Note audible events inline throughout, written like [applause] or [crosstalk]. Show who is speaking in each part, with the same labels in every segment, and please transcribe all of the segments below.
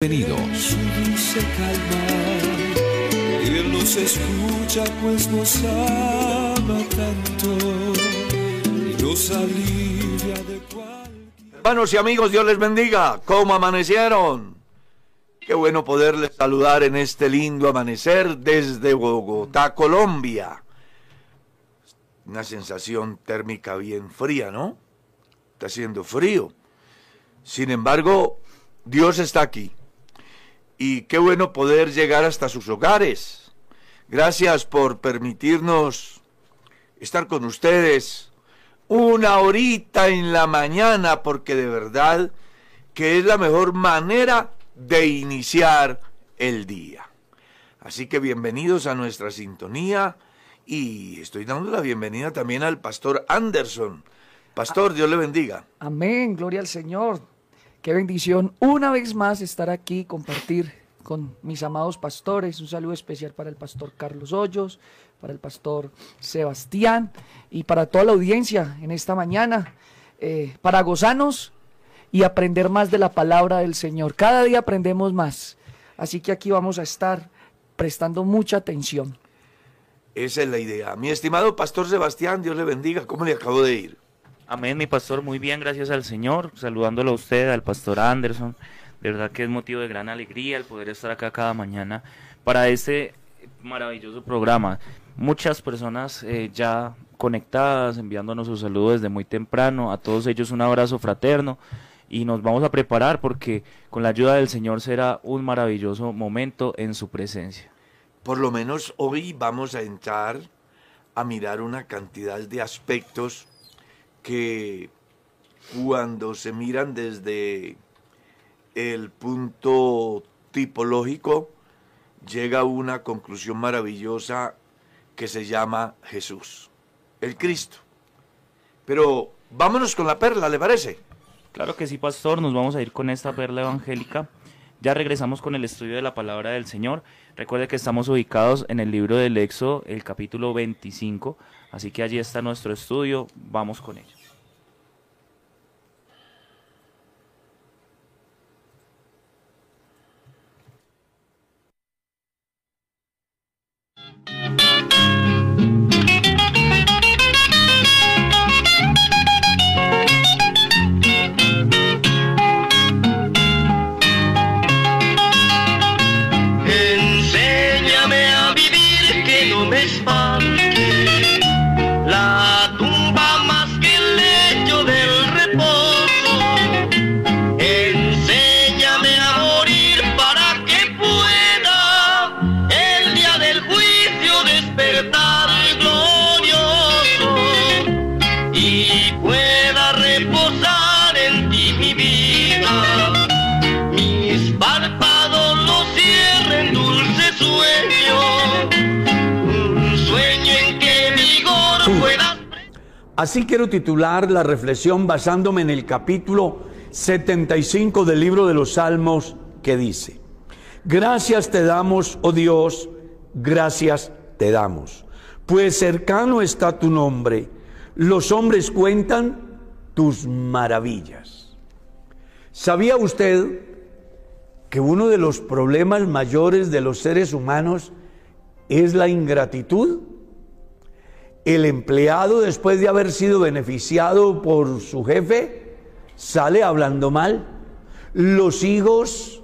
Speaker 1: Bienvenidos.
Speaker 2: Su dulce calma, Él nos escucha pues nos ama tanto y nos alivia de cualquier...
Speaker 3: Hermanos y amigos, Dios les bendiga. ¿Cómo amanecieron? Qué bueno poderles saludar en este lindo amanecer desde Bogotá, Colombia. Una sensación térmica bien fría, ¿no? Está haciendo frío. Sin embargo, Dios está aquí. Y qué bueno poder llegar hasta sus hogares. Gracias por permitirnos estar con ustedes una horita en la mañana, porque de verdad que es la mejor manera de iniciar el día. Así que bienvenidos a nuestra sintonía y estoy dando la bienvenida también al pastor Anderson. Pastor, Dios le bendiga.
Speaker 4: Amén, gloria al Señor. Qué bendición una vez más estar aquí, compartir con mis amados pastores. Un saludo especial para el pastor Carlos Hoyos, para el pastor Sebastián y para toda la audiencia en esta mañana, eh, para gozarnos y aprender más de la palabra del Señor. Cada día aprendemos más. Así que aquí vamos a estar prestando mucha atención.
Speaker 3: Esa es la idea. Mi estimado pastor Sebastián, Dios le bendiga. ¿Cómo le acabo de ir?
Speaker 5: Amén, mi pastor, muy bien, gracias al Señor, saludándolo a usted, al pastor Anderson. Verdad que es motivo de gran alegría el poder estar acá cada mañana para este maravilloso programa. Muchas personas eh, ya conectadas, enviándonos sus saludos desde muy temprano. A todos ellos un abrazo fraterno y nos vamos a preparar porque con la ayuda del Señor será un maravilloso momento en su presencia.
Speaker 3: Por lo menos hoy vamos a entrar a mirar una cantidad de aspectos que cuando se miran desde el punto tipológico llega a una conclusión maravillosa que se llama Jesús, el Cristo. Pero vámonos con la perla, ¿le parece?
Speaker 5: Claro que sí, pastor, nos vamos a ir con esta perla evangélica. Ya regresamos con el estudio de la palabra del Señor. Recuerde que estamos ubicados en el libro del Éxodo, el capítulo 25, así que allí está nuestro estudio, vamos con ello.
Speaker 6: Así quiero titular la reflexión basándome en el capítulo 75 del libro de los Salmos que dice, Gracias te damos, oh Dios, gracias te damos, pues cercano está tu nombre, los hombres cuentan tus maravillas. ¿Sabía usted que uno de los problemas mayores de los seres humanos es la ingratitud? El empleado, después de haber sido beneficiado por su jefe, sale hablando mal. Los hijos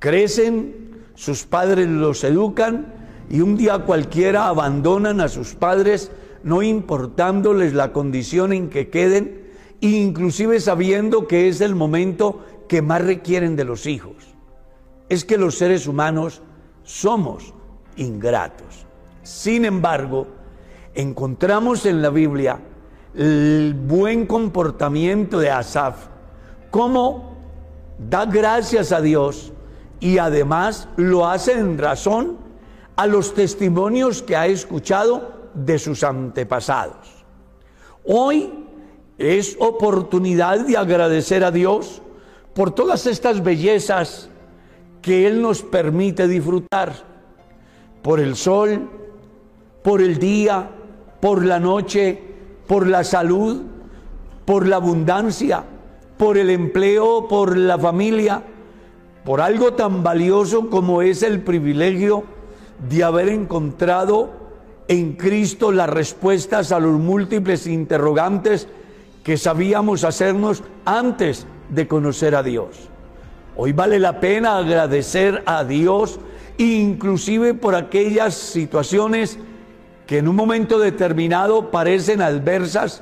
Speaker 6: crecen, sus padres los educan y un día cualquiera abandonan a sus padres, no importándoles la condición en que queden, inclusive sabiendo que es el momento que más requieren de los hijos. Es que los seres humanos somos ingratos. Sin embargo, encontramos en la Biblia el buen comportamiento de Asaf, cómo da gracias a Dios y además lo hace en razón a los testimonios que ha escuchado de sus antepasados. Hoy es oportunidad de agradecer a Dios por todas estas bellezas que Él nos permite disfrutar, por el sol, por el día, por la noche, por la salud, por la abundancia, por el empleo, por la familia, por algo tan valioso como es el privilegio de haber encontrado en Cristo las respuestas a los múltiples interrogantes que sabíamos hacernos antes de conocer a Dios. Hoy vale la pena agradecer a Dios inclusive por aquellas situaciones que en un momento determinado parecen adversas,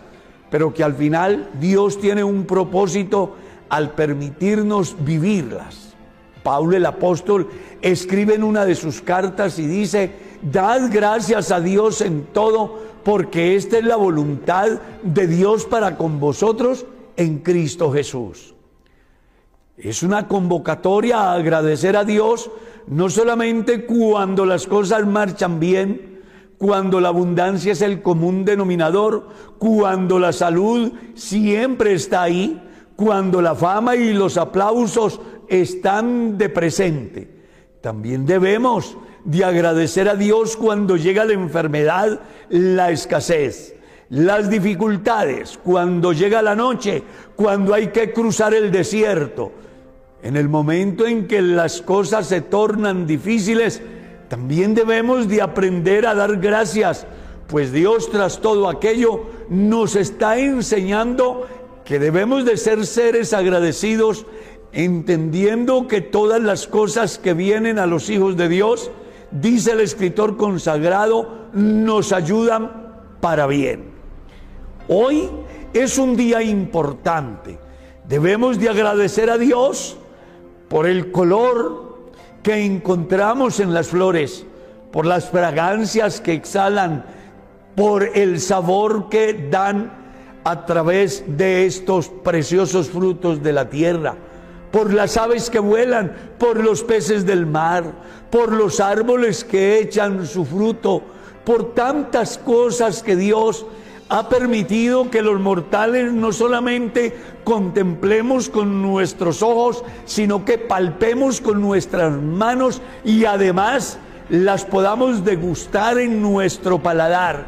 Speaker 6: pero que al final Dios tiene un propósito al permitirnos vivirlas. Pablo el apóstol escribe en una de sus cartas y dice, dad gracias a Dios en todo, porque esta es la voluntad de Dios para con vosotros en Cristo Jesús. Es una convocatoria a agradecer a Dios, no solamente cuando las cosas marchan bien, cuando la abundancia es el común denominador, cuando la salud siempre está ahí, cuando la fama y los aplausos están de presente. También debemos de agradecer a Dios cuando llega la enfermedad, la escasez, las dificultades, cuando llega la noche, cuando hay que cruzar el desierto. En el momento en que las cosas se tornan difíciles, también debemos de aprender a dar gracias, pues Dios tras todo aquello nos está enseñando que debemos de ser seres agradecidos, entendiendo que todas las cosas que vienen a los hijos de Dios, dice el escritor consagrado, nos ayudan para bien. Hoy es un día importante. Debemos de agradecer a Dios por el color que encontramos en las flores, por las fragancias que exhalan, por el sabor que dan a través de estos preciosos frutos de la tierra, por las aves que vuelan, por los peces del mar, por los árboles que echan su fruto, por tantas cosas que Dios ha permitido que los mortales no solamente contemplemos con nuestros ojos, sino que palpemos con nuestras manos y además las podamos degustar en nuestro paladar.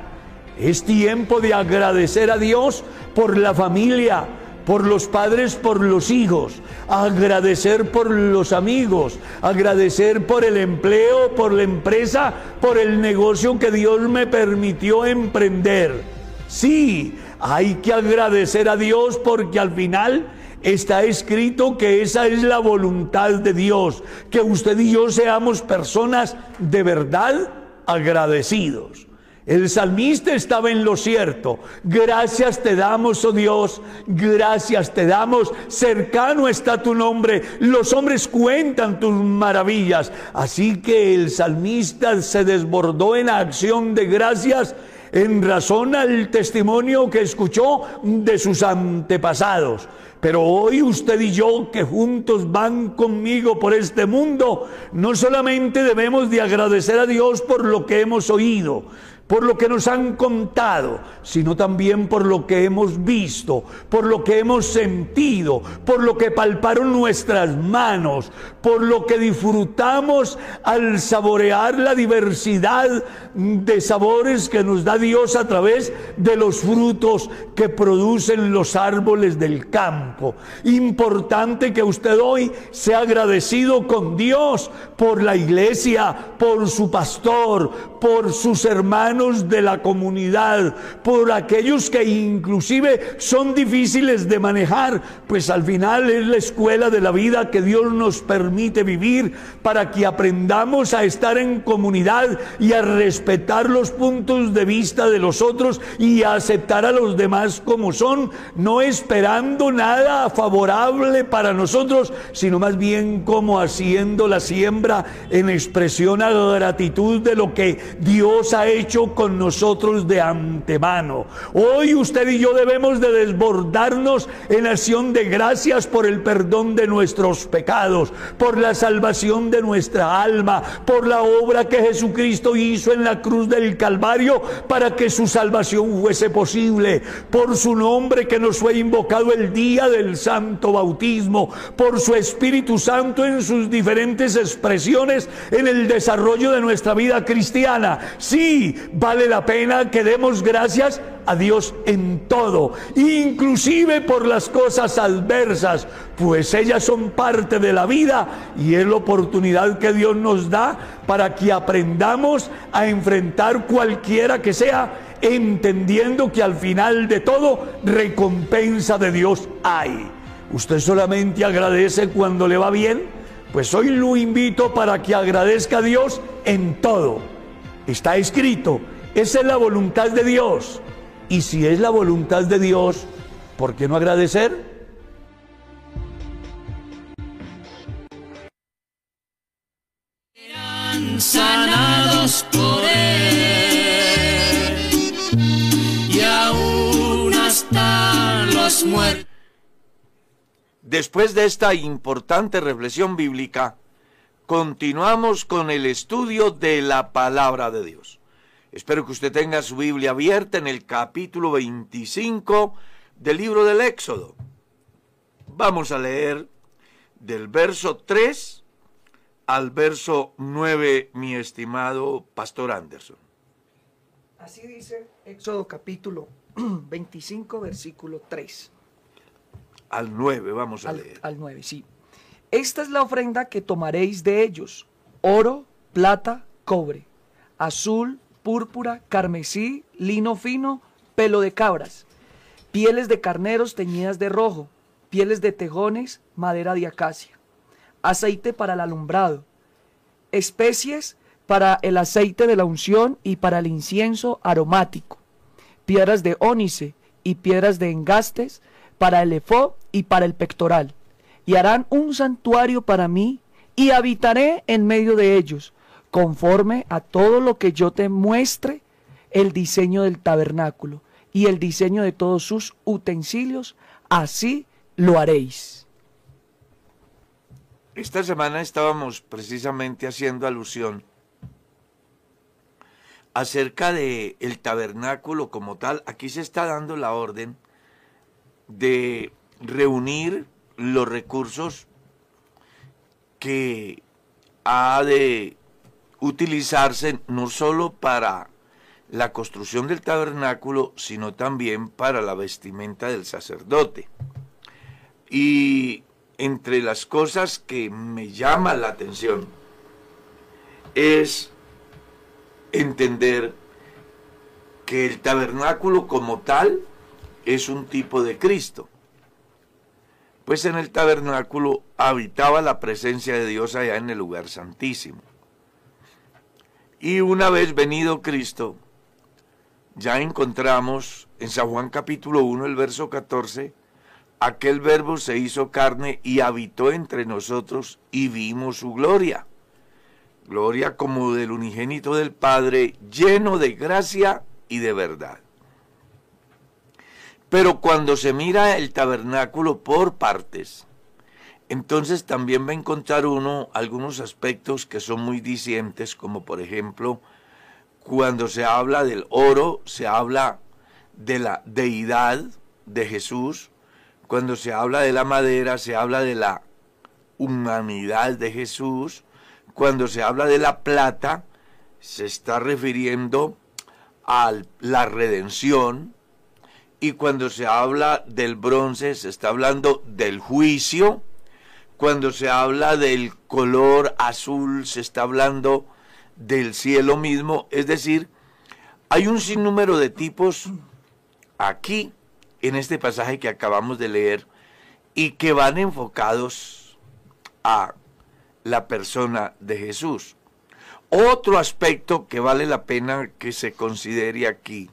Speaker 6: Es tiempo de agradecer a Dios por la familia, por los padres, por los hijos, agradecer por los amigos, agradecer por el empleo, por la empresa, por el negocio que Dios me permitió emprender. Sí, hay que agradecer a Dios porque al final está escrito que esa es la voluntad de Dios, que usted y yo seamos personas de verdad agradecidos. El salmista estaba en lo cierto. Gracias te damos, oh Dios. Gracias te damos. Cercano está tu nombre. Los hombres cuentan tus maravillas. Así que el salmista se desbordó en acción de gracias en razón al testimonio que escuchó de sus antepasados. Pero hoy usted y yo que juntos van conmigo por este mundo, no solamente debemos de agradecer a Dios por lo que hemos oído, por lo que nos han contado, sino también por lo que hemos visto, por lo que hemos sentido, por lo que palparon nuestras manos, por lo que disfrutamos al saborear la diversidad de sabores que nos da Dios a través de los frutos que producen los árboles del campo. Importante que usted hoy sea agradecido con Dios por la iglesia, por su pastor, por sus hermanos de la comunidad, por aquellos que inclusive son difíciles de manejar, pues al final es la escuela de la vida que Dios nos permite vivir para que aprendamos a estar en comunidad y a respetar los puntos de vista de los otros y a aceptar a los demás como son, no esperando nada favorable para nosotros, sino más bien como haciendo la siembra en expresión a gratitud de lo que Dios ha hecho con nosotros de antemano. Hoy usted y yo debemos de desbordarnos en acción de gracias por el perdón de nuestros pecados, por la salvación de nuestra alma, por la obra que Jesucristo hizo en la cruz del Calvario para que su salvación fuese posible, por su nombre que nos fue invocado el día del santo bautismo, por su Espíritu Santo en sus diferentes expresiones en el desarrollo de nuestra vida cristiana Sí, vale la pena que demos gracias a Dios en todo, inclusive por las cosas adversas, pues ellas son parte de la vida y es la oportunidad que Dios nos da para que aprendamos a enfrentar cualquiera que sea, entendiendo que al final de todo recompensa de Dios hay. Usted solamente agradece cuando le va bien, pues hoy lo invito para que agradezca a Dios en todo. Está escrito, esa es la voluntad de Dios. Y si es la voluntad de Dios, ¿por qué no agradecer?
Speaker 1: sanados por él y aún hasta los muertos.
Speaker 3: Después de esta importante reflexión bíblica, continuamos con el estudio de la palabra de Dios. Espero que usted tenga su Biblia abierta en el capítulo 25 del libro del Éxodo. Vamos a leer del verso 3 al verso 9, mi estimado Pastor Anderson.
Speaker 4: Así dice Éxodo capítulo 25, versículo 3.
Speaker 3: Al 9 vamos a
Speaker 4: Al,
Speaker 3: leer.
Speaker 4: al 9, sí. Esta es la ofrenda que tomaréis de ellos: oro, plata, cobre, azul, púrpura, carmesí, lino fino, pelo de cabras, pieles de carneros teñidas de rojo, pieles de tejones, madera de acacia, aceite para el alumbrado, especies para el aceite de la unción y para el incienso aromático, piedras de ónice y piedras de engastes para el efod y para el pectoral. Y harán un santuario para mí y habitaré en medio de ellos, conforme a todo lo que yo te muestre el diseño del tabernáculo y el diseño de todos sus utensilios, así lo haréis.
Speaker 3: Esta semana estábamos precisamente haciendo alusión acerca de el tabernáculo como tal. Aquí se está dando la orden de reunir los recursos que ha de utilizarse no solo para la construcción del tabernáculo, sino también para la vestimenta del sacerdote. Y entre las cosas que me llama la atención es entender que el tabernáculo como tal es un tipo de Cristo. Pues en el tabernáculo habitaba la presencia de Dios allá en el lugar santísimo. Y una vez venido Cristo, ya encontramos en San Juan capítulo 1, el verso 14, aquel verbo se hizo carne y habitó entre nosotros y vimos su gloria. Gloria como del unigénito del Padre, lleno de gracia y de verdad. Pero cuando se mira el tabernáculo por partes, entonces también va a encontrar uno algunos aspectos que son muy dicientes, como por ejemplo, cuando se habla del oro, se habla de la deidad de Jesús, cuando se habla de la madera, se habla de la humanidad de Jesús, cuando se habla de la plata, se está refiriendo a la redención, y cuando se habla del bronce, se está hablando del juicio, cuando se habla del color azul, se está hablando del cielo mismo, es decir, hay un sinnúmero de tipos aquí en este pasaje que acabamos de leer y que van enfocados a la persona de Jesús. Otro aspecto que vale la pena que se considere aquí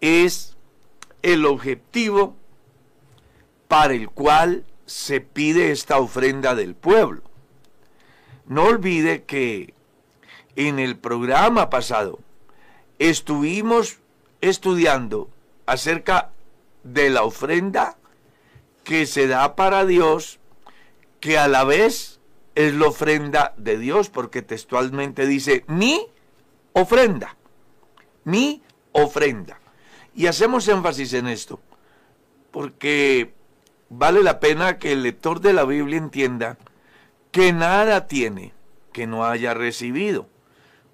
Speaker 3: es el objetivo para el cual se pide esta ofrenda del pueblo. No olvide que en el programa pasado estuvimos estudiando acerca de la ofrenda que se da para Dios, que a la vez es la ofrenda de Dios, porque textualmente dice mi ofrenda, mi ofrenda. Y hacemos énfasis en esto, porque vale la pena que el lector de la Biblia entienda que nada tiene que no haya recibido.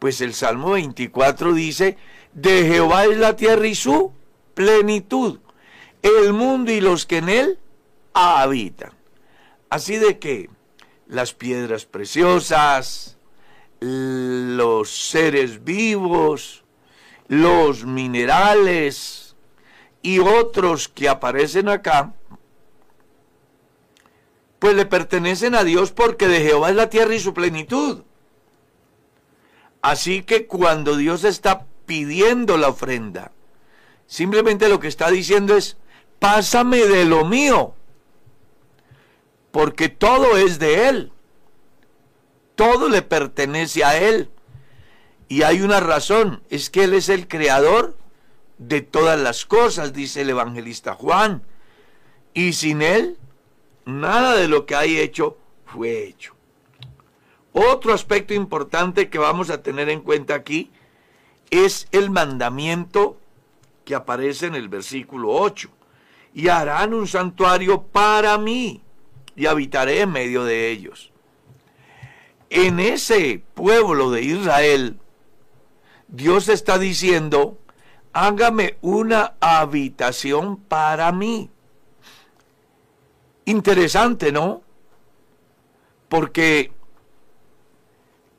Speaker 3: Pues el Salmo 24 dice, de Jehová es la tierra y su plenitud, el mundo y los que en él habitan. Así de que las piedras preciosas, los seres vivos, los minerales y otros que aparecen acá, pues le pertenecen a Dios porque de Jehová es la tierra y su plenitud. Así que cuando Dios está pidiendo la ofrenda, simplemente lo que está diciendo es, pásame de lo mío, porque todo es de Él, todo le pertenece a Él. Y hay una razón, es que Él es el creador de todas las cosas, dice el evangelista Juan. Y sin Él, nada de lo que hay hecho fue hecho. Otro aspecto importante que vamos a tener en cuenta aquí es el mandamiento que aparece en el versículo 8. Y harán un santuario para mí y habitaré en medio de ellos. En ese pueblo de Israel, Dios está diciendo, hágame una habitación para mí. Interesante, ¿no? Porque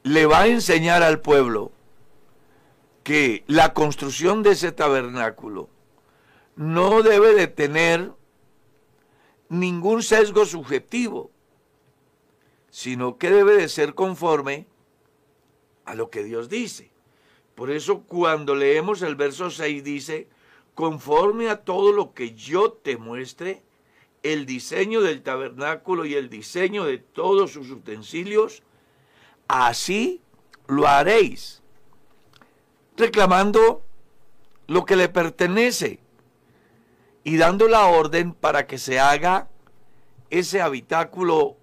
Speaker 3: le va a enseñar al pueblo que la construcción de ese tabernáculo no debe de tener ningún sesgo subjetivo, sino que debe de ser conforme a lo que Dios dice. Por eso cuando leemos el verso 6 dice, conforme a todo lo que yo te muestre, el diseño del tabernáculo y el diseño de todos sus utensilios, así lo haréis, reclamando lo que le pertenece y dando la orden para que se haga ese habitáculo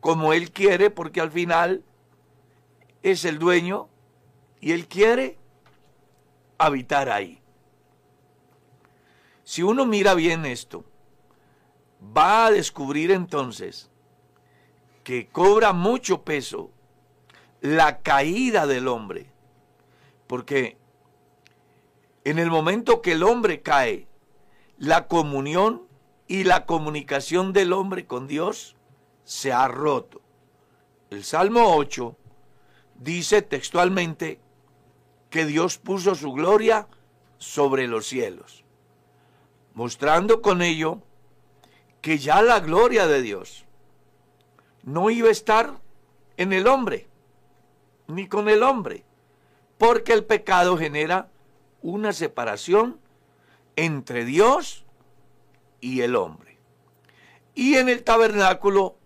Speaker 3: como Él quiere, porque al final es el dueño y Él quiere habitar ahí. Si uno mira bien esto, va a descubrir entonces que cobra mucho peso la caída del hombre. Porque en el momento que el hombre cae, la comunión y la comunicación del hombre con Dios se ha roto. El Salmo 8 dice textualmente que Dios puso su gloria sobre los cielos, mostrando con ello que ya la gloria de Dios no iba a estar en el hombre, ni con el hombre, porque el pecado genera una separación entre Dios y el hombre. Y en el tabernáculo,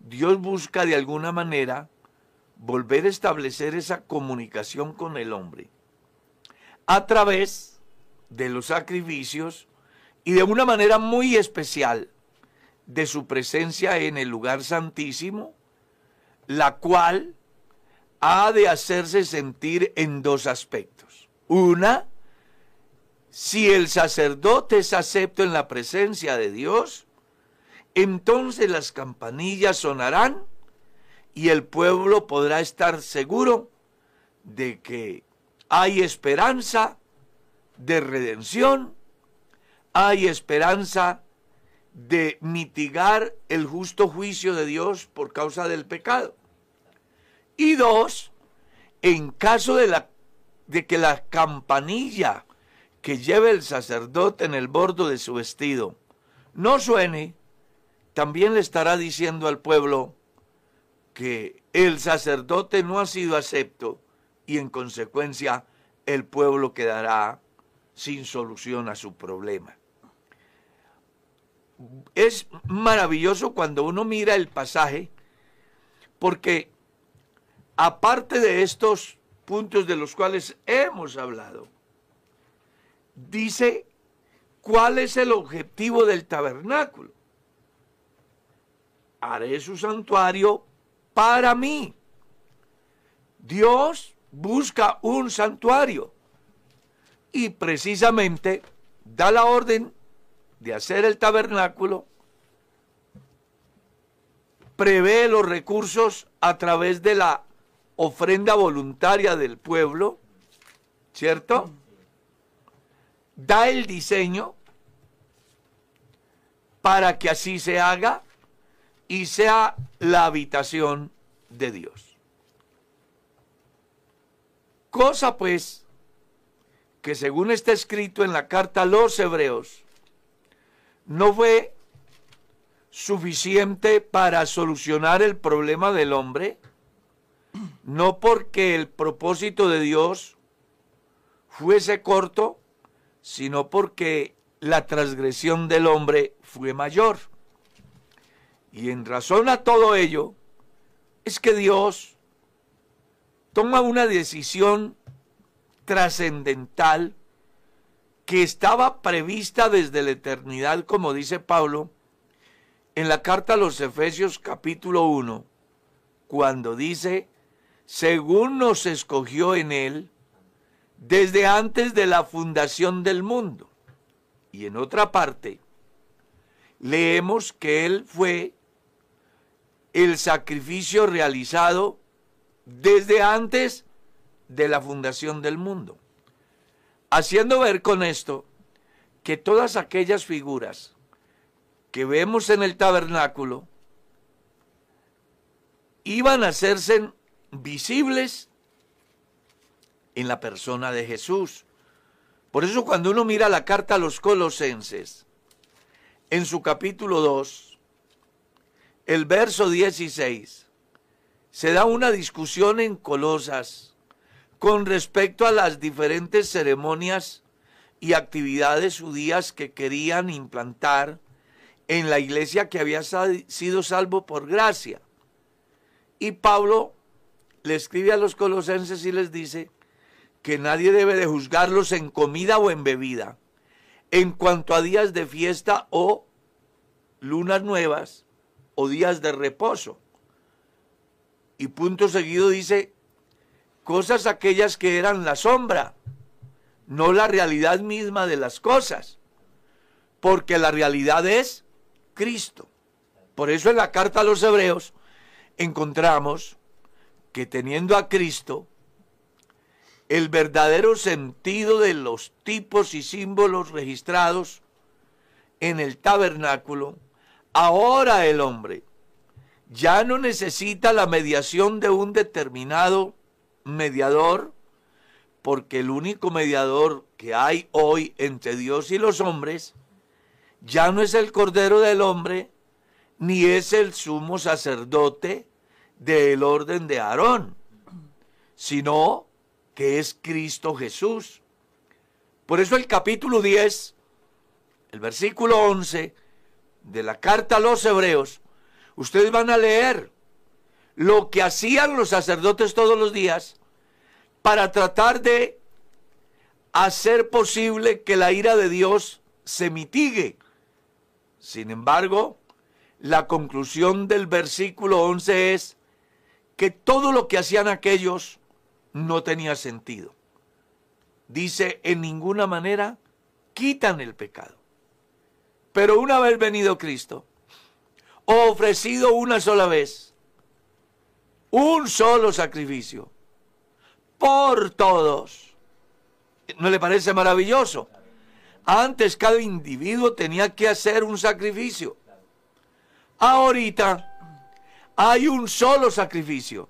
Speaker 3: Dios busca de alguna manera volver a establecer esa comunicación con el hombre a través de los sacrificios y de una manera muy especial de su presencia en el lugar santísimo, la cual ha de hacerse sentir en dos aspectos. Una, si el sacerdote es acepto en la presencia de Dios, entonces las campanillas sonarán y el pueblo podrá estar seguro de que hay esperanza de redención, hay esperanza de mitigar el justo juicio de Dios por causa del pecado. Y dos, en caso de, que la campanilla que lleve el sacerdote en el bordo de su vestido no suene, también le estará diciendo al pueblo que el sacerdote no ha sido acepto y en consecuencia el pueblo quedará sin solución a su problema. Es maravilloso cuando uno mira el pasaje porque aparte de estos puntos de los cuales hemos hablado, dice cuál es el objetivo del tabernáculo. Haré su santuario para mí. Dios busca un santuario y precisamente da la orden de hacer el tabernáculo, prevé los recursos a través de la ofrenda voluntaria del pueblo, ¿cierto? Da el diseño para que así se haga y sea la habitación de Dios. Cosa pues que según está escrito en la carta a los hebreos, no fue suficiente para solucionar el problema del hombre, no porque el propósito de Dios fuese corto, sino porque la transgresión del hombre fue mayor. Y en razón a todo ello, es que Dios toma una decisión trascendental que estaba prevista desde la eternidad, como dice Pablo, en la carta a los Efesios capítulo 1, cuando dice, según nos escogió en él, desde antes de la fundación del mundo. Y en otra parte, leemos que él fue el sacrificio realizado desde antes de la fundación del mundo. Haciendo ver con esto que todas aquellas figuras que vemos en el tabernáculo iban a hacerse visibles en la persona de Jesús. Por eso cuando uno mira la carta a los colosenses, en su capítulo 2, el verso 16, se da una discusión en Colosas con respecto a las diferentes ceremonias y actividades judías que querían implantar en la iglesia que había sido salvo por gracia. Y Pablo le escribe a los colosenses y les dice que nadie debe de juzgarlos en comida o en bebida, en cuanto a días de fiesta o lunas nuevas o días de reposo. Y punto seguido dice, cosas aquellas que eran la sombra, no la realidad misma de las cosas, porque la realidad es Cristo. Por eso en la carta a los hebreos encontramos que teniendo a Cristo, el verdadero sentido de los tipos y símbolos registrados en el tabernáculo, ahora el hombre ya no necesita la mediación de un determinado mediador, porque el único mediador que hay hoy entre Dios y los hombres ya no es el Cordero del Hombre, ni es el sumo sacerdote del orden de Aarón, sino que es Cristo Jesús. Por eso el capítulo 10, el versículo 11 de la carta a los hebreos, ustedes van a leer lo que hacían los sacerdotes todos los días para tratar de hacer posible que la ira de Dios se mitigue. Sin embargo, la conclusión del versículo 11 es que todo lo que hacían aquellos no tenía sentido. Dice, en ninguna manera quitan el pecado. Pero una vez venido Cristo, ofrecido una sola vez, un solo sacrificio, por todos. ¿No le parece maravilloso? Antes cada individuo tenía que hacer un sacrificio. Ahorita hay un solo sacrificio,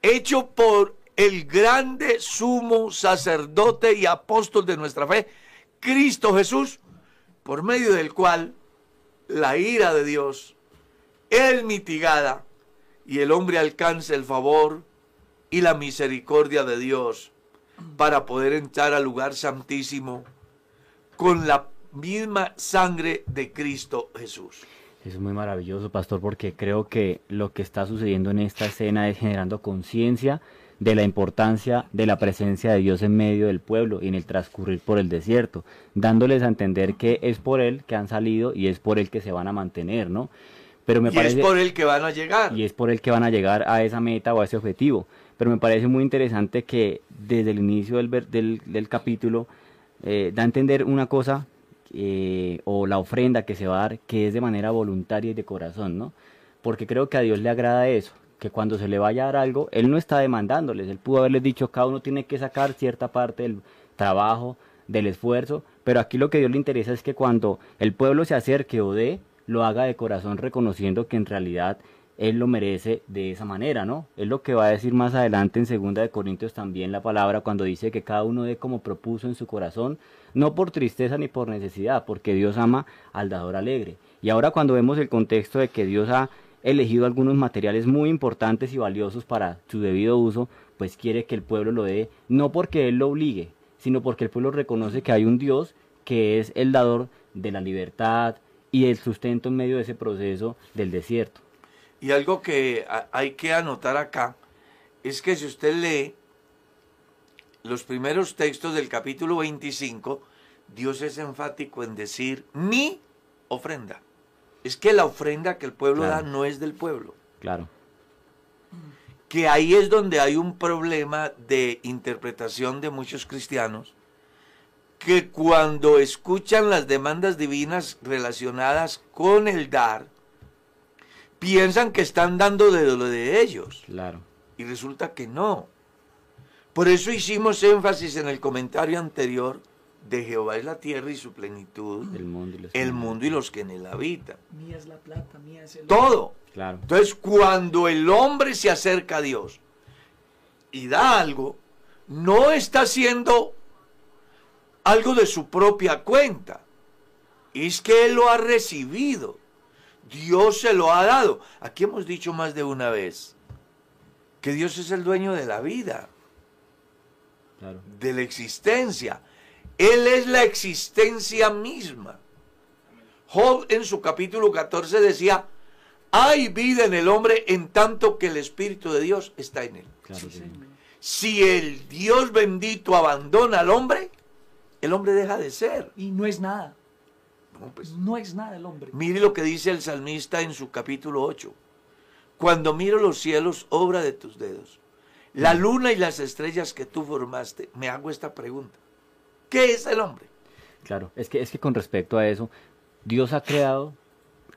Speaker 3: hecho por el grande sumo sacerdote y apóstol de nuestra fe, Cristo Jesús, por medio del cual la ira de Dios es mitigada y el hombre alcanza el favor y la misericordia de Dios para poder entrar al lugar santísimo con la misma sangre de Cristo Jesús.
Speaker 5: Es muy maravilloso, pastor, porque creo que lo que está sucediendo en esta escena es generando conciencia de la importancia de la presencia de Dios en medio del pueblo y en el transcurrir por el desierto, dándoles a entender que es por Él que han salido y es por Él que se van a mantener, ¿no?
Speaker 3: Pero me y es por Él que van a llegar.
Speaker 5: Y es por Él que van a llegar a esa meta o a ese objetivo. Pero me parece muy interesante que desde el inicio del, del, del capítulo eh, da a entender una cosa eh, o la ofrenda que se va a dar, que es de manera voluntaria y de corazón, ¿no? Porque creo que a Dios le agrada eso,
Speaker 7: que cuando se le vaya a dar algo, Él no está demandándoles, Él pudo haberles dicho, cada uno tiene que sacar cierta parte del trabajo, del esfuerzo, pero aquí lo que Dios le interesa es que cuando el pueblo se acerque o dé, lo haga de corazón reconociendo que en realidad él lo merece de esa manera, ¿no? Es lo que va a decir más adelante en segunda de Corintios también la palabra cuando dice que cada uno dé como propuso en su corazón, no por tristeza ni por necesidad, porque Dios ama al dador alegre. Y ahora cuando vemos el contexto de que Dios ha elegido algunos materiales muy importantes y valiosos para su debido uso, pues quiere que el pueblo lo dé, no porque Él lo obligue, sino porque el pueblo reconoce que hay un Dios que es el dador de la libertad y el sustento en medio de ese proceso del desierto.
Speaker 3: Y algo que hay que anotar acá es que si usted lee los primeros textos del capítulo 25, Dios es enfático en decir mi ofrenda. Es que la ofrenda que el pueblo
Speaker 7: Claro.
Speaker 3: da no es del pueblo.
Speaker 7: Claro,
Speaker 3: Que ahí es donde hay un problema de interpretación de muchos cristianos que cuando escuchan las demandas divinas relacionadas con el dar, piensan que están dando de lo de ellos.
Speaker 7: claro.
Speaker 3: Y resulta que no. Por eso hicimos énfasis en el comentario anterior de Jehová es la tierra y su plenitud,
Speaker 7: El mundo y los
Speaker 3: el mundo y los que en él habitan.
Speaker 4: Mía es la plata, mía es el oro.
Speaker 3: Todo.
Speaker 7: Claro,
Speaker 3: Entonces, cuando el hombre se acerca a Dios y da algo, no está haciendo algo de su propia cuenta. Es que él lo ha recibido. Dios se lo ha dado. Aquí hemos dicho más de una vez que Dios es el dueño de la vida,
Speaker 7: claro.
Speaker 3: de la existencia. Él es la existencia misma. Job en su capítulo 14 decía, hay vida en el hombre en tanto que el Espíritu de Dios está en él.
Speaker 7: Claro,
Speaker 4: Sí,
Speaker 7: sí.
Speaker 4: señor.
Speaker 3: Si el Dios bendito abandona al hombre, el hombre deja de ser.
Speaker 4: Y no es nada.
Speaker 3: No, pues,
Speaker 4: No es nada el hombre.
Speaker 3: mire lo que dice el salmista en su capítulo 8. Cuando miro los cielos, obra de tus dedos, la luna y las estrellas que tú formaste, me hago esta pregunta. ¿Qué es el hombre?
Speaker 7: Claro, es que, es que con respecto a eso, Dios ha creado,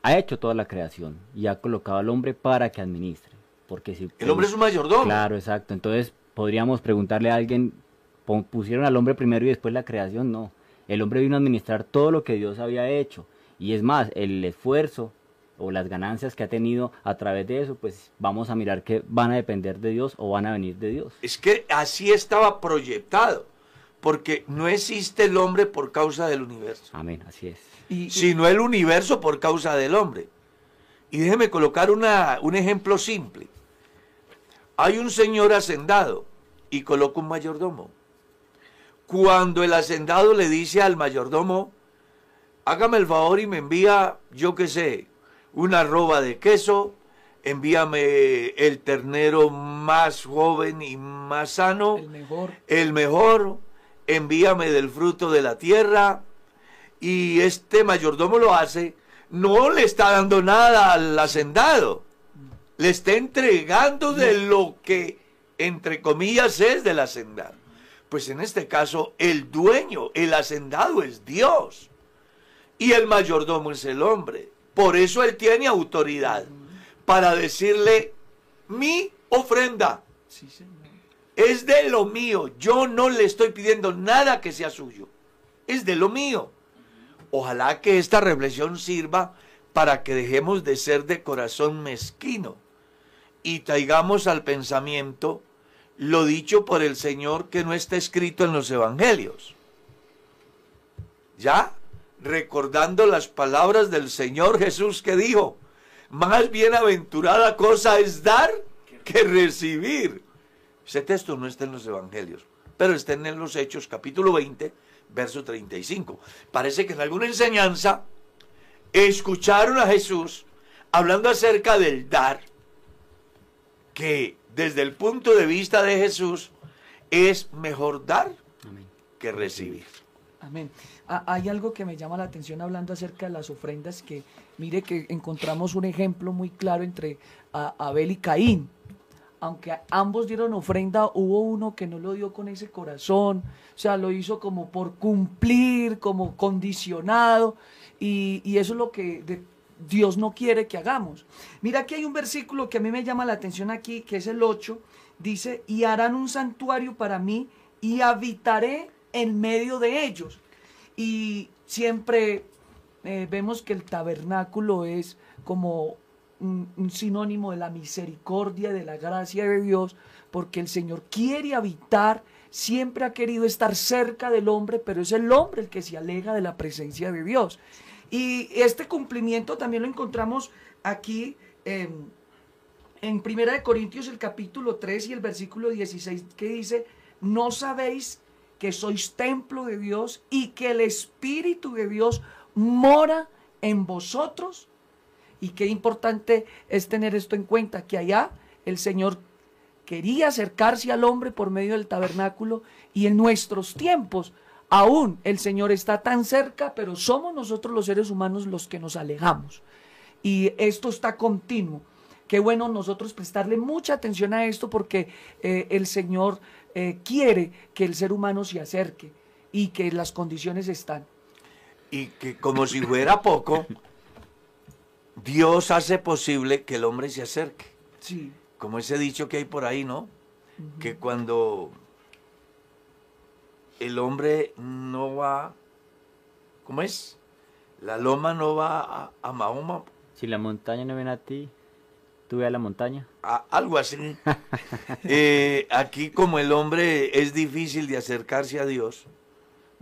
Speaker 7: ha hecho toda la creación y ha colocado al hombre para que administre. Porque si
Speaker 3: El hombre es un mayordomo.
Speaker 7: Claro, exacto. Entonces podríamos preguntarle a alguien, ¿pusieron al hombre primero y después la creación? No. El hombre vino a administrar todo lo que Dios había hecho. Y es más, el esfuerzo o las ganancias que ha tenido a través de eso, pues vamos a mirar que van a depender de Dios o van a venir de Dios.
Speaker 3: Es que así estaba proyectado, porque no existe el hombre por causa del universo,
Speaker 7: Amén, así es.
Speaker 4: Y, y-
Speaker 3: sino el universo por causa del hombre. Y déjeme colocar una, un ejemplo simple. Hay un señor hacendado y coloca un mayordomo. Cuando el hacendado le dice al mayordomo, hágame el favor y me envía, yo qué sé, una arroba de queso, envíame el ternero más joven y más sano,
Speaker 4: el mejor.
Speaker 3: el mejor, envíame del fruto de la tierra, y este mayordomo lo hace, no le está dando nada al hacendado, le está entregando de lo que, entre comillas, es del hacendado. Pues en este caso, el dueño, el hacendado es Dios, y el mayordomo es el hombre. Por eso él tiene autoridad para decirle, mi ofrenda
Speaker 4: Sí, señor.
Speaker 3: Es de lo mío. Yo no le estoy pidiendo nada que sea suyo. Es de lo mío. Ojalá que esta reflexión sirva para que dejemos de ser de corazón mezquino y traigamos al pensamiento lo dicho por el Señor que no está escrito en los evangelios. ¿Ya? Recordando las palabras del Señor Jesús que dijo, más bienaventurada cosa es dar que recibir. Ese texto no está en los evangelios, pero está en los Hechos capítulo 20, verso 35. Parece que en alguna enseñanza escucharon a Jesús hablando acerca del dar, que desde el punto de vista de Jesús es mejor dar
Speaker 7: Amén.
Speaker 3: que recibir.
Speaker 4: Amén. Ah, hay algo que me llama la atención hablando acerca de las ofrendas, que mire que encontramos un ejemplo muy claro entre a- Abel y Caín. Aunque ambos dieron ofrenda, hubo uno que no lo dio con ese corazón, o sea, lo hizo como por cumplir, como condicionado, y, eso es lo que Dios no quiere que hagamos. Mira que hay un versículo que a mí me llama la atención aquí, que es el 8, dice, y harán un santuario para mí y habitaré en medio de ellos. Y siempre eh, vemos que el tabernáculo es como un, sinónimo de la misericordia, de la gracia de Dios, porque el Señor quiere habitar, siempre ha querido estar cerca del hombre, pero es el hombre el que se aleja de la presencia de Dios. Y este cumplimiento también lo encontramos aquí en, en Primera de Corintios el capítulo 3 y el versículo 16 que dice, no sabéis que sois templo de Dios y que el Espíritu de Dios mora en vosotros. Y qué importante es tener esto en cuenta, que allá el Señor quería acercarse al hombre por medio del tabernáculo y en nuestros tiempos aún el Señor está tan cerca, pero somos nosotros los seres humanos los que nos alejamos. Y esto está continuo. Qué bueno nosotros prestarle mucha atención a esto porque eh, el Señor eh, quiere que el ser humano se acerque y que las condiciones están.
Speaker 3: Y que como si fuera poco, [laughs] Dios hace posible que el hombre se acerque.
Speaker 4: Sí,
Speaker 3: Como ese dicho que hay por ahí, ¿no? Que cuando el hombre no va, ¿cómo es? La loma no va a, a Mahoma,
Speaker 7: Si la montaña no viene a ti, tú ve a la montaña.
Speaker 3: a- algo así. [laughs] Eh, aquí como el hombre es difícil de acercarse a Dios,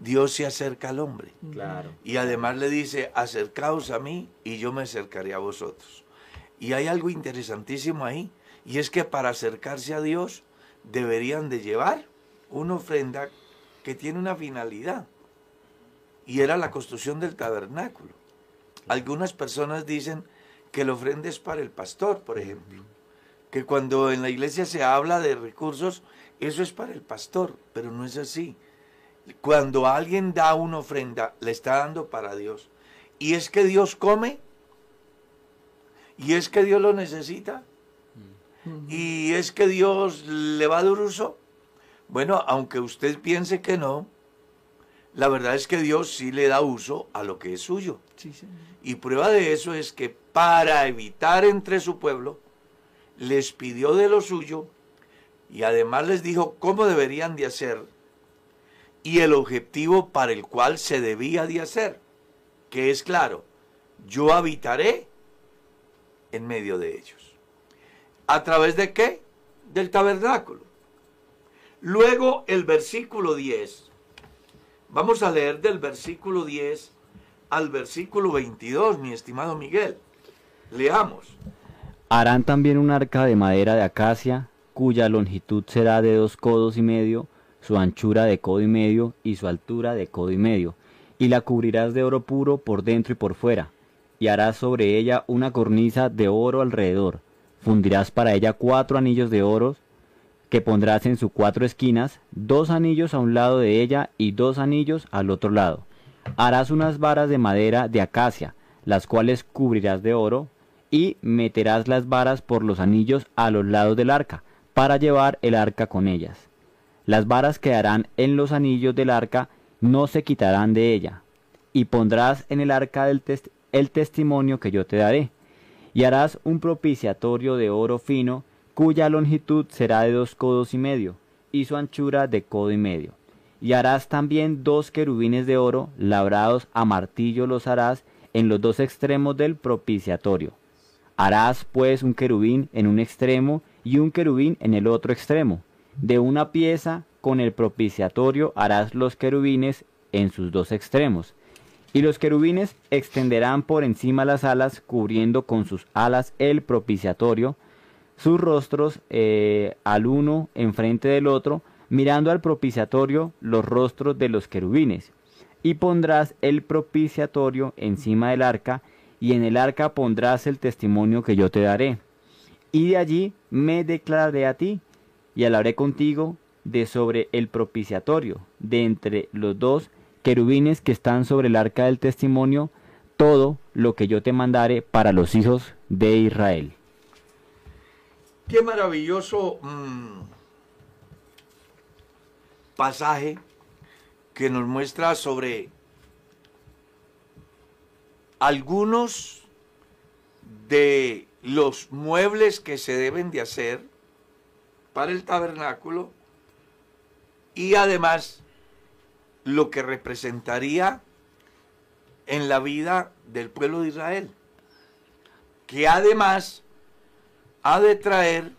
Speaker 3: Dios se acerca al hombre.
Speaker 7: Claro.
Speaker 3: Y además le dice, acercaos a mí y yo me acercaré a vosotros. Y hay algo interesantísimo ahí, y es que para acercarse a Dios deberían de llevar una ofrenda que tiene una finalidad, y era la construcción del tabernáculo. Algunas personas dicen que la ofrenda es para el pastor, por ejemplo, que cuando en la iglesia se habla de recursos, eso es para el pastor, pero no es así. Cuando alguien da una ofrenda, le está dando para Dios. Y es que Dios come. Y es que Dios lo necesita. Y es que Dios le va a dar uso. Bueno, aunque usted piense que no, la verdad es que Dios sí le da uso a lo que es suyo.
Speaker 4: sí.
Speaker 3: Y prueba de eso es que para evitar entre su pueblo, les pidió de lo suyo y además les dijo cómo deberían de hacer y el objetivo para el cual se debía de hacer, que es claro, yo habitaré en medio de ellos. ¿A través de qué? Del tabernáculo. Luego el versículo 10. Vamos a leer del versículo 10 al versículo 22, mi estimado Miguel. Leamos.
Speaker 7: Harán también un arca de madera de acacia, cuya longitud será de dos codos y medio, su anchura de codo y medio y su altura de codo y medio, y la cubrirás de oro puro por dentro y por fuera, y harás sobre ella una cornisa de oro alrededor. Fundirás para ella cuatro anillos de oro que pondrás en sus cuatro esquinas, dos anillos a un lado de ella y dos anillos al otro lado. Harás unas varas de madera de acacia, las cuales cubrirás de oro, y meterás las varas por los anillos a los lados del arca, para llevar el arca con ellas. Las varas quedarán en los anillos del arca, no se quitarán de ella. Y pondrás en el arca el testimonio que yo te daré. Y harás un propiciatorio de oro fino, cuya longitud será de dos codos y medio, y su anchura de codo y medio. Y harás también dos querubines de oro, labrados a martillo los harás en los dos extremos del propiciatorio. Harás pues un querubín en un extremo y un querubín en el otro extremo. De una pieza con el propiciatorio harás los querubines en sus dos extremos. Y los querubines extenderán por encima las alas, cubriendo con sus alas el propiciatorio, sus rostros eh, al uno enfrente del otro, mirando al propiciatorio los rostros de los querubines. Y pondrás el propiciatorio encima del arca, y en el arca pondrás el testimonio que yo te daré. Y de allí me declararé a ti, y hablaré contigo de sobre el propiciatorio, de entre los dos querubines que están sobre el arca del testimonio, todo lo que yo te mandare para los hijos de Israel.
Speaker 3: Qué maravilloso mm, pasaje que nos muestra sobre algunos de los muebles que se deben de hacer para el tabernáculo y además lo que representaría en la vida del pueblo de Israel, que además ha de traer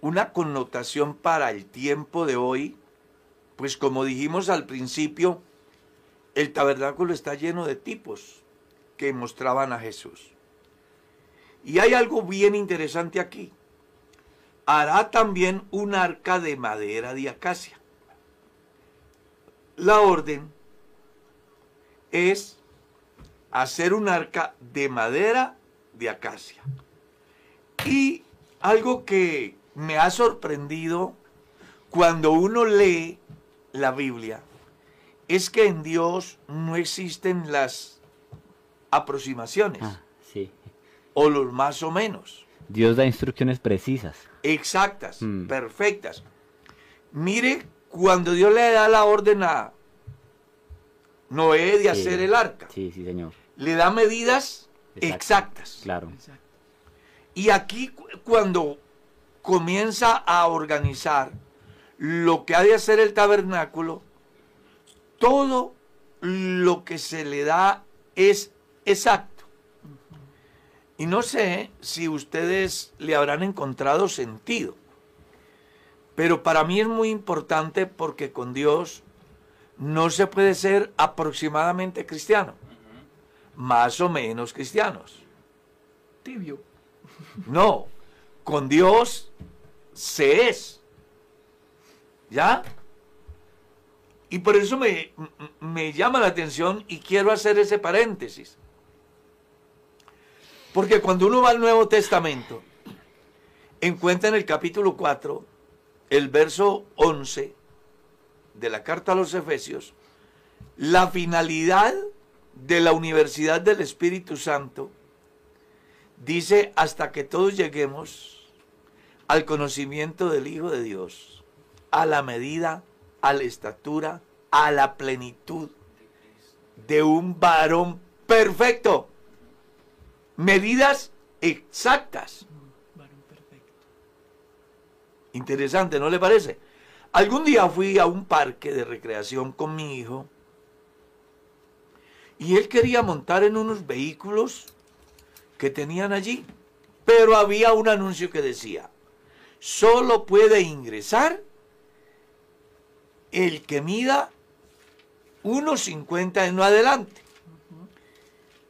Speaker 3: una connotación para el tiempo de hoy, pues como dijimos al principio, el tabernáculo está lleno de tipos que mostraban a Jesús. Y hay algo bien interesante aquí. Hará también un arca de madera de acacia. La orden es hacer un arca de madera de acacia. Y algo que me ha sorprendido cuando uno lee la Biblia es que en Dios no existen las aproximaciones
Speaker 7: Ah, sí.
Speaker 3: o los más o menos.
Speaker 7: Dios da instrucciones precisas.
Speaker 3: Exactas,
Speaker 7: Mm.
Speaker 3: perfectas. Mire, cuando Dios le da la orden a Noé de
Speaker 7: Sí.
Speaker 3: hacer el arca,
Speaker 7: Sí, sí, señor.
Speaker 3: le da medidas
Speaker 7: Exacto.
Speaker 3: exactas.
Speaker 7: Claro.
Speaker 3: Y aquí cu- cuando comienza a organizar lo que ha de hacer el tabernáculo, todo lo que se le da es exacto. Y no sé si ustedes le habrán encontrado sentido, pero para mí es muy importante porque con Dios no se puede ser aproximadamente cristiano, más o menos cristianos.
Speaker 4: Tibio.
Speaker 3: No, con Dios se es. ¿Ya? Y por eso me, me llama la atención y quiero hacer ese paréntesis. Porque cuando uno va al Nuevo Testamento, encuentra en el capítulo 4, el verso 11 de la carta a los Efesios, la finalidad de la Universidad del Espíritu Santo dice hasta que todos lleguemos al conocimiento del Hijo de Dios, a la medida, a la estatura, a la plenitud de un varón perfecto. Medidas exactas. Interesante, ¿no le parece? Algún día fui a un parque de recreación con mi hijo y él quería montar en unos vehículos que tenían allí. Pero había un anuncio que decía, solo puede ingresar el que mida 1,50 en adelante.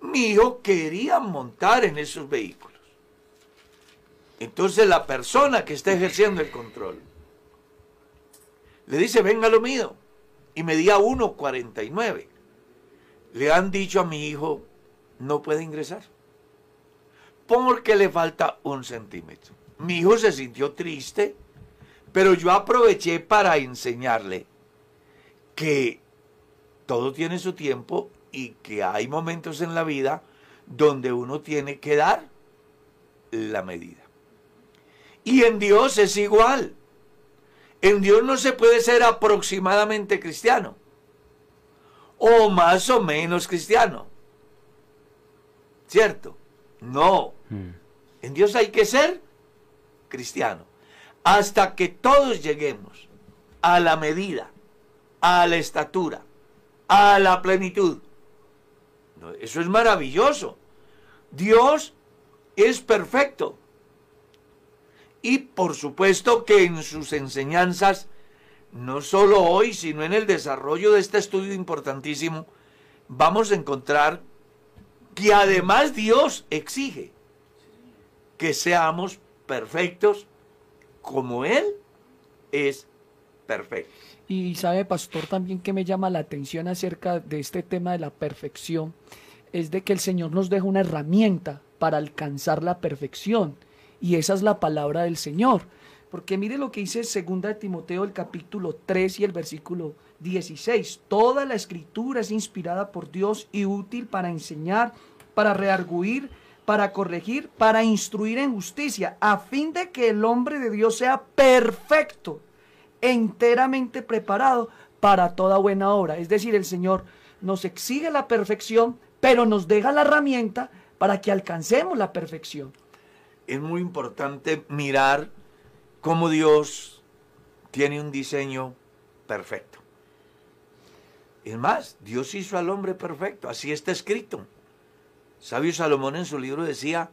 Speaker 3: Mi hijo quería montar en esos vehículos. Entonces la persona que está ejerciendo el control le dice, venga lo mío. Y medía 1,49. Le han dicho a mi hijo, no puede ingresar porque le falta un centímetro. Mi hijo se sintió triste, pero yo aproveché para enseñarle que todo tiene su tiempo y que hay momentos en la vida donde uno tiene que dar la medida. Y en Dios es igual. En Dios no se puede ser aproximadamente cristiano o más o menos cristiano. ¿Cierto? No.
Speaker 7: Mm.
Speaker 3: En Dios hay que ser cristiano. Hasta que todos lleguemos a la medida, a la estatura, a la plenitud. Eso es maravilloso. Dios es perfecto. Y por supuesto que en sus enseñanzas, no solo hoy, sino en el desarrollo de este estudio importantísimo, vamos a encontrar que además Dios exige que seamos perfectos como Él es perfecto.
Speaker 4: Y sabe, pastor, también que me llama la atención acerca de este tema de la perfección, es de que el Señor nos deja una herramienta para alcanzar la perfección. Y esa es la palabra del Señor. Porque mire lo que dice 2 de Timoteo, el capítulo 3 y el versículo 16. Toda la escritura es inspirada por Dios y útil para enseñar, para rearguir, para corregir, para instruir en justicia, a fin de que el hombre de Dios sea perfecto, enteramente preparado para toda buena obra. Es decir, el Señor nos exige la perfección, pero nos deja la herramienta para que alcancemos la perfección.
Speaker 3: Es muy importante mirar cómo Dios tiene un diseño perfecto. Es más, Dios hizo al hombre perfecto, así está escrito. Sabio Salomón en su libro decía,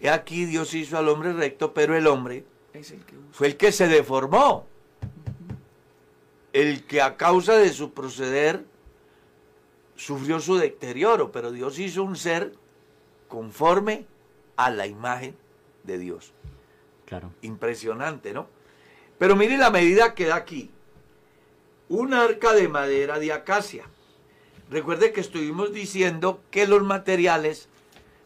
Speaker 3: he aquí Dios hizo al hombre recto, pero el hombre
Speaker 4: el
Speaker 3: fue el que se deformó, el que a causa de su proceder sufrió su deterioro, pero Dios hizo un ser conforme a la imagen de Dios.
Speaker 7: Claro.
Speaker 3: Impresionante, ¿no? Pero mire la medida que da aquí. Un arca de madera de acacia. Recuerde que estuvimos diciendo que los materiales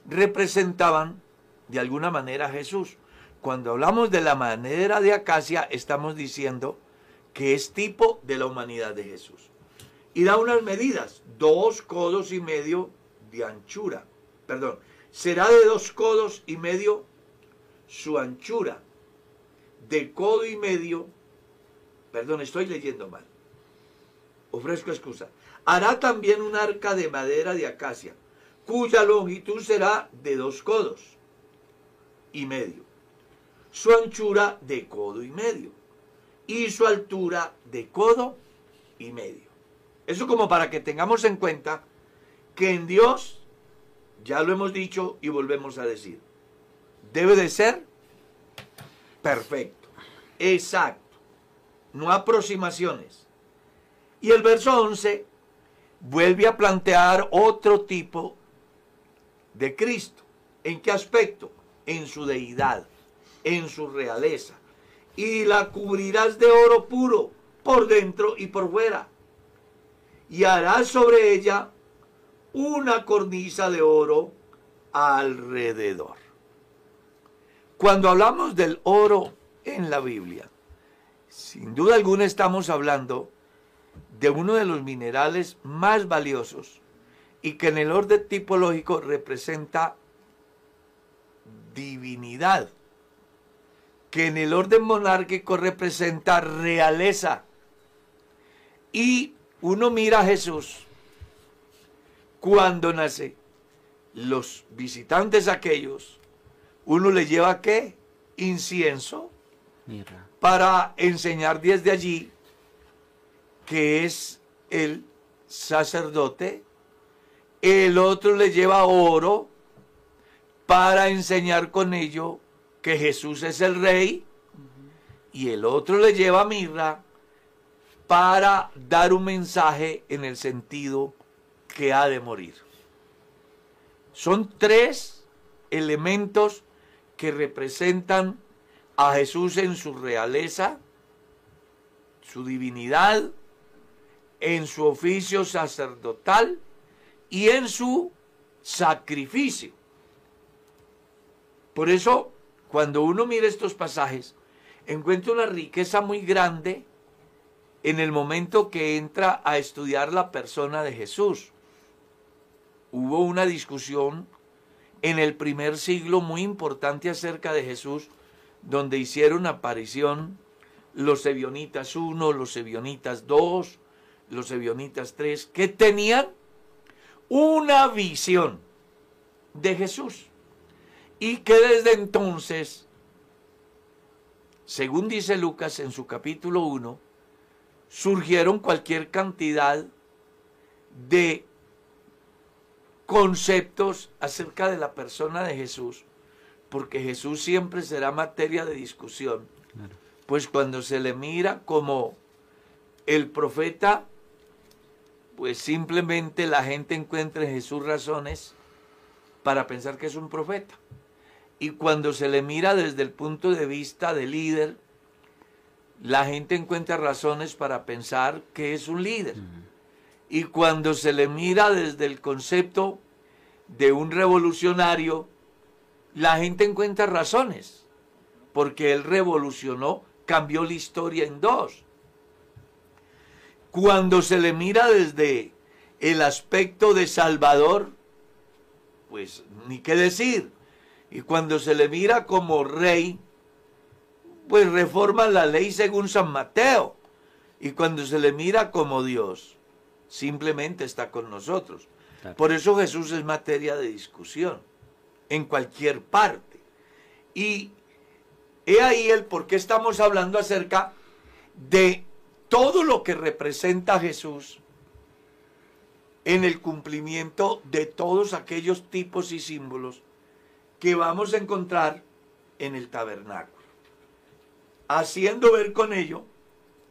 Speaker 3: representaban de alguna manera a Jesús. Cuando hablamos de la madera de acacia, estamos diciendo que es tipo de la humanidad de Jesús. Y da unas medidas, dos codos y medio de anchura. Perdón, será de dos codos y medio su anchura, de codo y medio, perdón, estoy leyendo mal, ofrezco excusa, hará también un arca de madera de acacia, cuya longitud será de dos codos y medio, su anchura de codo y medio, y su altura de codo y medio. Eso como para que tengamos en cuenta que en Dios, ya lo hemos dicho y volvemos a decir, debe de ser perfecto, exacto, no aproximaciones. Y el verso 11 vuelve a plantear otro tipo de Cristo. ¿En qué aspecto? En su deidad, en su realeza. Y la cubrirás de oro puro por dentro y por fuera. Y harás sobre ella una cornisa de oro alrededor. Cuando hablamos del oro en la Biblia, sin duda alguna estamos hablando de uno de los minerales más valiosos y que en el orden tipológico representa divinidad, que en el orden monárquico representa realeza. Y uno mira a Jesús cuando nace, los visitantes aquellos, uno le lleva qué? Incienso
Speaker 7: Mirra.
Speaker 3: para enseñar desde allí que es el sacerdote. El otro le lleva oro para enseñar con ello que Jesús es el rey. Y el otro le lleva mirra para dar un mensaje en el sentido que ha de morir. Son tres elementos que representan a Jesús en su realeza, su divinidad, en su oficio sacerdotal y en su sacrificio. Por eso, cuando uno mira estos pasajes, encuentra una riqueza muy grande en el momento que entra a estudiar la persona de Jesús. Hubo una discusión en el primer siglo muy importante acerca de Jesús, donde hicieron aparición los ebionitas 1, los ebionitas 2, los ebionitas 3, que tenían una visión de Jesús y que desde entonces, según dice Lucas en su capítulo 1, surgieron cualquier cantidad de conceptos acerca de la persona de Jesús, porque Jesús siempre será materia de discusión, pues cuando se le mira como el profeta, pues simplemente la gente encuentra en Jesús razones para pensar que es un profeta. Y cuando se le mira desde el punto de vista de líder, la gente encuentra razones para pensar que es un líder. Y cuando se le mira desde el concepto de un revolucionario, la gente encuentra razones, porque él revolucionó, cambió la historia en dos. Cuando se le mira desde el aspecto de Salvador, pues ni qué decir. Y cuando se le mira como rey, pues reforma la ley según San Mateo. Y cuando se le mira como Dios, simplemente está con nosotros.
Speaker 7: Claro.
Speaker 3: Por eso Jesús es materia de discusión. en cualquier parte. Y he ahí el por qué estamos hablando acerca de todo lo que representa Jesús en el cumplimiento de todos aquellos tipos y símbolos que vamos a encontrar en el tabernáculo. Haciendo ver con ello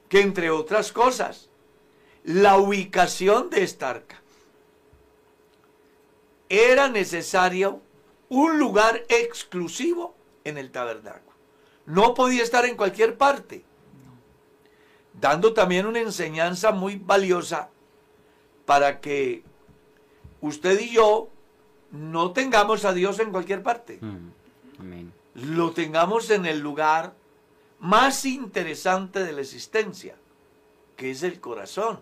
Speaker 3: que entre otras cosas, la ubicación de esta arca era necesario un lugar exclusivo en el tabernáculo. No podía estar en cualquier parte. Dando también una enseñanza muy valiosa para que usted y yo no tengamos a Dios en cualquier parte.
Speaker 7: Mm, amén.
Speaker 3: Lo tengamos en el lugar más interesante de la existencia, que es el corazón.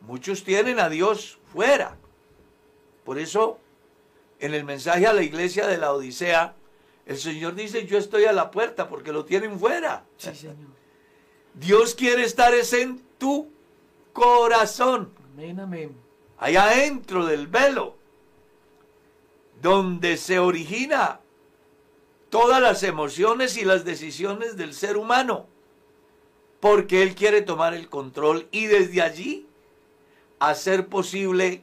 Speaker 3: Muchos tienen a Dios fuera. Por eso, en el mensaje a la iglesia de la Odisea, el Señor dice, yo estoy a la puerta porque lo tienen fuera.
Speaker 4: Sí, Señor.
Speaker 3: Dios quiere estar es en tu corazón,
Speaker 4: Amén, amén.
Speaker 3: allá adentro del velo, donde se origina todas las emociones y las decisiones del ser humano, porque Él quiere tomar el control y desde allí hacer posible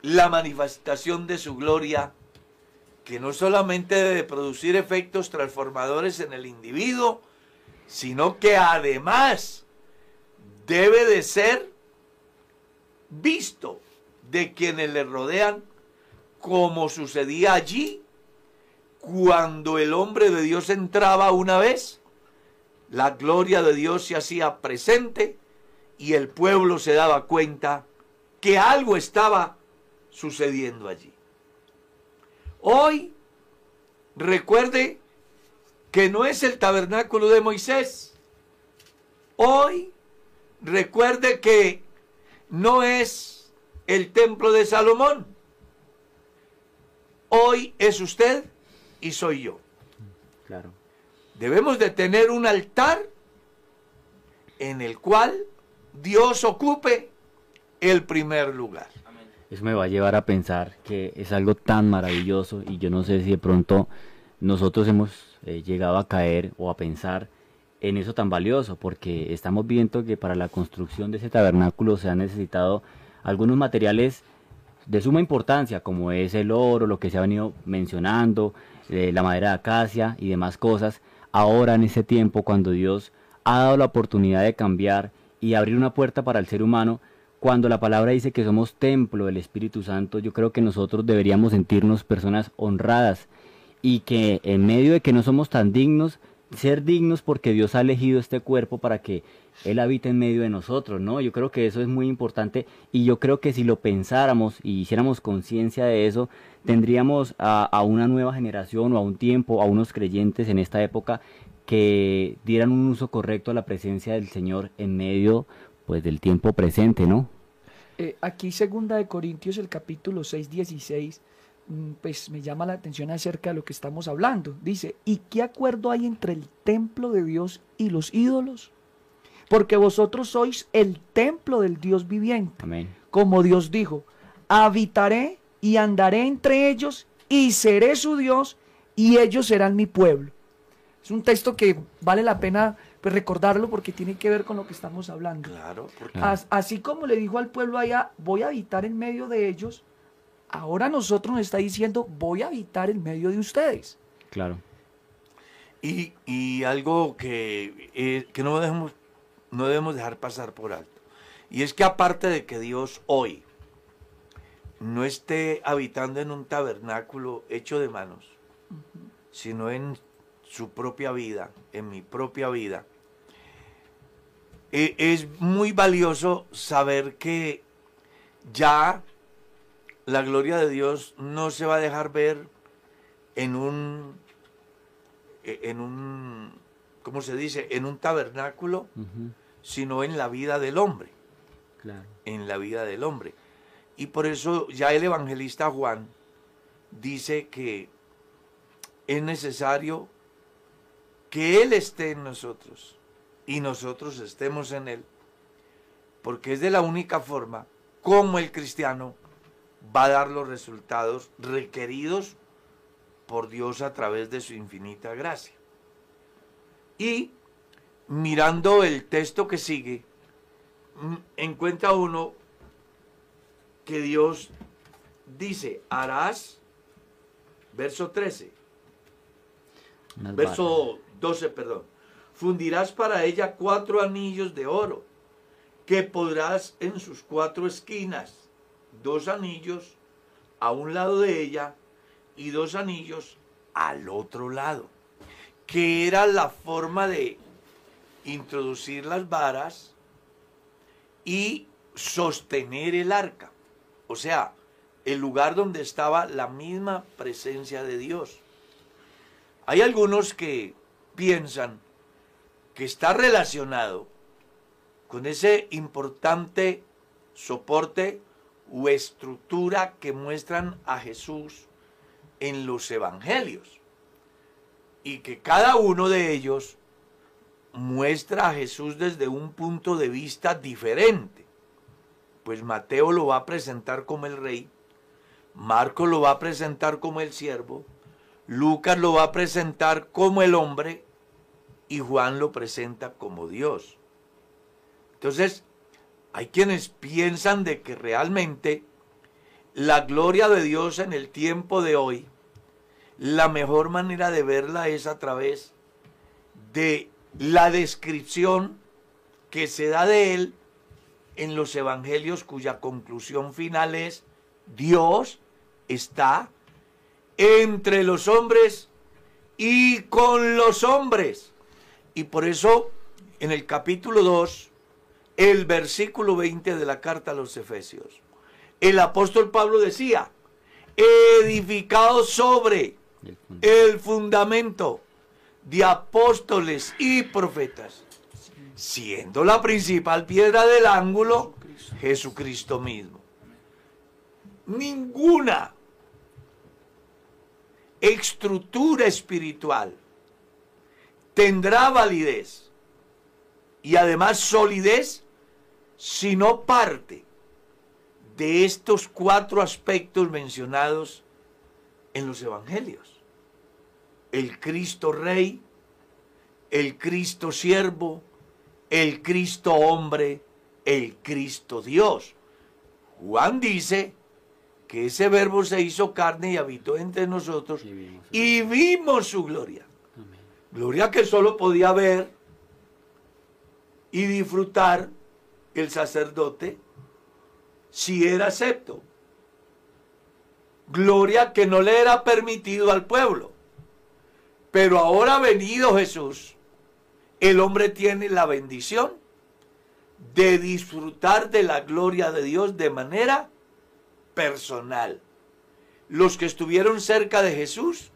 Speaker 3: la manifestación de su gloria, que no solamente debe producir efectos transformadores en el individuo, sino que además debe de ser visto de quienes le rodean, como sucedía allí cuando el hombre de Dios entraba una vez, la gloria de Dios se hacía presente y el pueblo se daba cuenta que algo estaba sucediendo allí. Hoy, recuerde que no es el tabernáculo de Moisés. Hoy, recuerde que no es el templo de Salomón. Hoy es usted y soy yo.
Speaker 7: Claro.
Speaker 3: Debemos de tener un altar en el cual Dios ocupe el primer lugar.
Speaker 7: Eso me va a llevar a pensar que es algo tan maravilloso y yo no sé si de pronto nosotros hemos eh, llegado a caer o a pensar en eso tan valioso, porque estamos viendo que para la construcción de ese tabernáculo se han necesitado algunos materiales de suma importancia, como es el oro, lo que se ha venido mencionando, eh, la madera de acacia y demás cosas. Ahora en ese tiempo, cuando Dios ha dado la oportunidad de cambiar y abrir una puerta para el ser humano, cuando la palabra dice que somos templo del Espíritu Santo, yo creo que nosotros deberíamos sentirnos personas honradas y que en medio de que no somos tan dignos, ser dignos porque Dios ha elegido este cuerpo para que Él habite en medio de nosotros, ¿no? Yo creo que eso es muy importante y yo creo que si lo pensáramos y hiciéramos conciencia de eso, tendríamos a, a una nueva generación o a un tiempo, a unos creyentes en esta época que dieran un uso correcto a la presencia del Señor en medio pues del tiempo presente, ¿no?
Speaker 4: Eh, aquí segunda de Corintios el capítulo 6, 16, mm, pues me llama la atención acerca de lo que estamos hablando. Dice, ¿y qué acuerdo hay entre el templo de Dios y los ídolos? Porque vosotros sois el templo del Dios viviente.
Speaker 7: Amén.
Speaker 4: Como Dios dijo, habitaré y andaré entre ellos y seré su Dios y ellos serán mi pueblo. Es un texto que vale la pena pues, recordarlo porque tiene que ver con lo que estamos hablando.
Speaker 3: Claro, porque
Speaker 4: As- así como le dijo al pueblo allá, voy a habitar en medio de ellos, ahora a nosotros nos está diciendo, voy a habitar en medio de ustedes.
Speaker 7: Claro.
Speaker 3: Y, y algo que, eh, que no, debemos, no debemos dejar pasar por alto. Y es que aparte de que Dios hoy no esté habitando en un tabernáculo hecho de manos, sino en su propia vida, en mi propia vida, e- es muy valioso saber que ya la gloria de Dios no se va a dejar ver en un e- en un, ¿cómo se dice? En un tabernáculo, sino en la vida del hombre,
Speaker 7: Claro.
Speaker 3: en la vida del hombre. Y por eso ya el evangelista Juan dice que es necesario que Él esté en nosotros y nosotros estemos en Él, porque es de la única forma como el cristiano va a dar los resultados requeridos por Dios a través de su infinita gracia. Y mirando el texto que sigue, mm, encuentra uno que Dios dice, harás, verso 13,
Speaker 7: Unas
Speaker 3: verso 12, perdón, fundirás para ella cuatro anillos de oro, que podrás en sus cuatro esquinas, dos anillos a un lado de ella y dos anillos al otro lado, que era la forma de introducir las varas y sostener el arca. O sea, el lugar donde estaba la misma presencia de Dios. Hay algunos que piensan que está relacionado con ese importante soporte o estructura que muestran a Jesús en los evangelios. Y que cada uno de ellos muestra a Jesús desde un punto de vista diferente. Pues Mateo lo va a presentar como el rey, Marco lo va a presentar como el siervo, Lucas lo va a presentar como el hombre y Juan lo presenta como Dios. Entonces, hay quienes piensan de que realmente la gloria de Dios en el tiempo de hoy, la mejor manera de verla es a través de la descripción que se da de él en los evangelios cuya conclusión final es Dios está entre los hombres y con los hombres. Y por eso en el capítulo 2, el versículo 20 de la carta a los Efesios, el apóstol Pablo decía, edificado sobre
Speaker 7: El fun-
Speaker 3: el fundamento de apóstoles y profetas, siendo la principal piedra del ángulo Jesucristo mismo. Ninguna estructura espiritual tendrá validez y además solidez si no parte de estos cuatro aspectos mencionados en los evangelios. El Cristo Rey, el Cristo Siervo, el Cristo Hombre, el Cristo Dios. Juan dice que ese verbo se hizo carne y habitó entre nosotros
Speaker 7: vimos.
Speaker 3: y vimos su gloria.
Speaker 7: Amén.
Speaker 3: Gloria que solo podía ver y disfrutar el sacerdote si era acepto. Gloria que no le era permitido al pueblo. Pero ahora ha venido Jesús, el hombre tiene la bendición de disfrutar de la gloria de Dios de manera personal. Los que estuvieron cerca de Jesús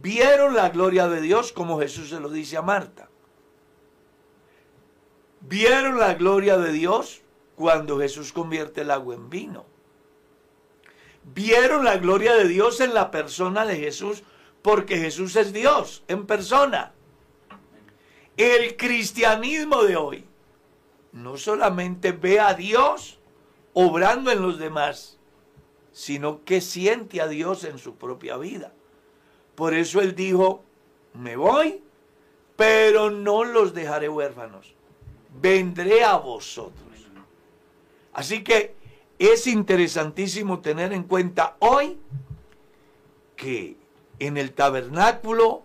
Speaker 3: vieron la gloria de Dios como Jesús se lo dice a Marta. Vieron la gloria de Dios cuando Jesús convierte el agua en vino. Vieron la gloria de Dios en la persona de Jesús porque Jesús es Dios en persona. El cristianismo de hoy no solamente ve a Dios obrando en los demás, sino que siente a Dios en su propia vida. Por eso él dijo, me voy, pero no los dejaré huérfanos. Vendré a vosotros. Así que es interesantísimo tener en cuenta hoy que en el tabernáculo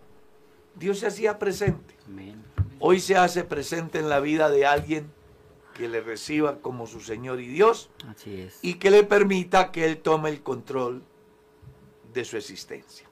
Speaker 3: Dios se hacía presente. Hoy se hace presente en la vida de alguien que le reciba como su Señor y Dios
Speaker 7: Así es.
Speaker 3: y que le permita que Él tome el control de su existencia.